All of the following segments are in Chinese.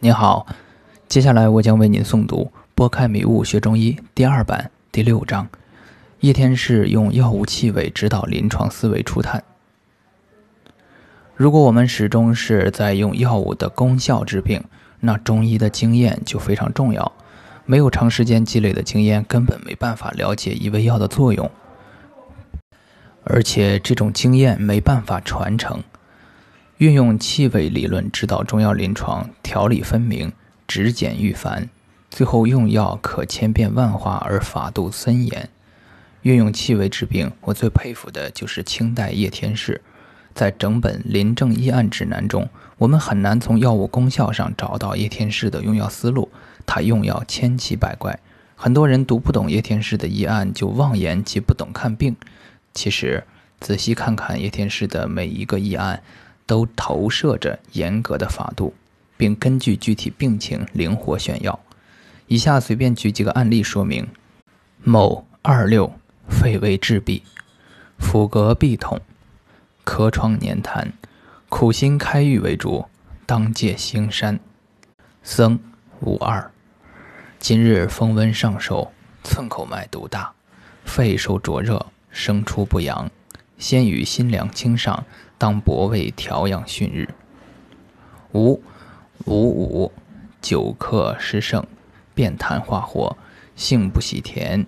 您好，接下来我将为您诵读《拨开迷雾学中医》第二版第六章：叶天士用药物气味指导临床思维初探。如果我们始终是在用药物的功效治病，那中医的经验就非常重要。没有长时间积累的经验，根本没办法了解一味药的作用，而且这种经验没办法传承。运用气味理论指导中药临床，条理分明，只简愈繁，最后用药可千变万化而法度森严。运用气味治病，我最佩服的就是清代叶天士。在整本《临症医案指南》中，我们很难从药物功效上找到叶天士的用药思路。他用药千奇百怪，很多人读不懂叶天士的医案，就妄言其不懂看病。其实，仔细看看叶天士的每一个医案。都投射着严格的法度，并根据具体病情灵活选药。以下随便举几个案例说明：某二六肺胃治痹，腹膈痹痛，咳疮黏痰，苦心开郁为主，当戒腥膻。僧五二，今日风温上受，寸口脉毒大，肺受灼热，生出不阳，先与心凉清上。当薄味调养训日。五五五，久咳湿盛，便痰化火，性不喜甜，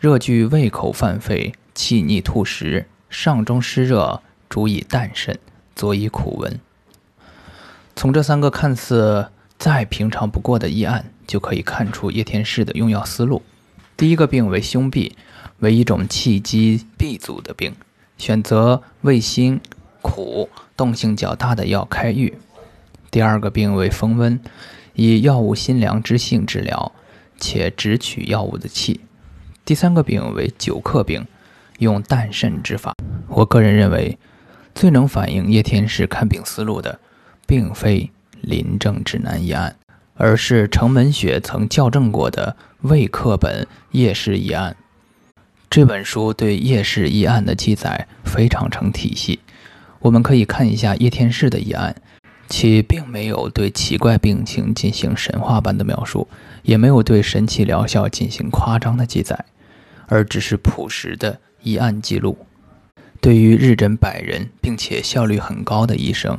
热聚胃口犯肺，气逆吐食，上中湿热，主以淡渗，佐以苦温。从这三个看似再平常不过的医案，就可以看出叶天士的用药思路。第一个病为胸痹，为一种气机闭阻的病，选择味辛。苦动性较大的药开郁。第二个病为风温，以药物辛凉之性治疗，且只取药物的气。第三个病为久克病，用淡渗之法。我个人认为，最能反映叶天士看病思路的，并非《临症指南》一案，而是程门雪曾校正过的胃课本叶氏一案。这本书对叶氏一案的记载非常成体系。我们可以看一下叶天士的医案，其并没有对奇怪病情进行神话般的描述，也没有对神奇疗效进行夸张的记载，而只是朴实的医案记录。对于日诊百人并且效率很高的医生，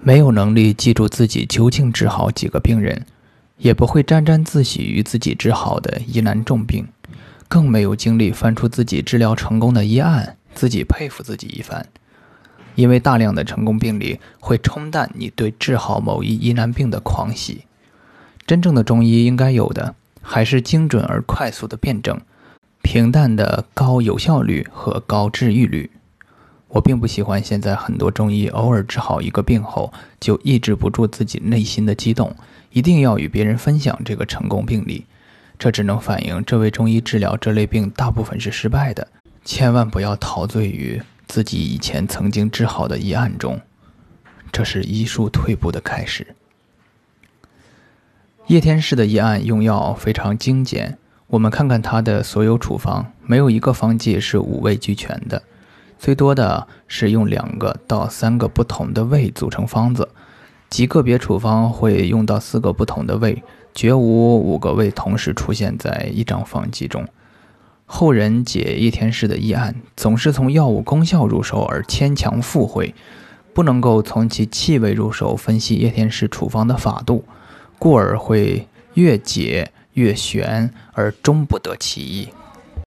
没有能力记住自己究竟治好几个病人，也不会沾沾自喜于自己治好的疑难重病，更没有精力翻出自己治疗成功的医案，自己佩服自己一番。因为大量的成功病例会冲淡你对治好某一疑难病的狂喜。真正的中医应该有的，还是精准而快速的辩证，平淡的高有效率和高治愈率。我并不喜欢现在很多中医偶尔治好一个病后，就抑制不住自己内心的激动，一定要与别人分享这个成功病例。这只能反映这位中医治疗这类病大部分是失败的。千万不要陶醉于。自己以前曾经治好的医案中，这是医术退步的开始。叶天士的医案用药非常精简，我们看看他的所有处方，没有一个方剂是五味俱全的，最多的是用两个到三个不同的味组成方子，极个别处方会用到四个不同的味，绝无五个味同时出现在一张方剂中。后人解叶天士的医案，总是从药物功效入手而牵强附会，不能够从其气味入手分析叶天士处方的法度，故而会越解越玄，而终不得其意。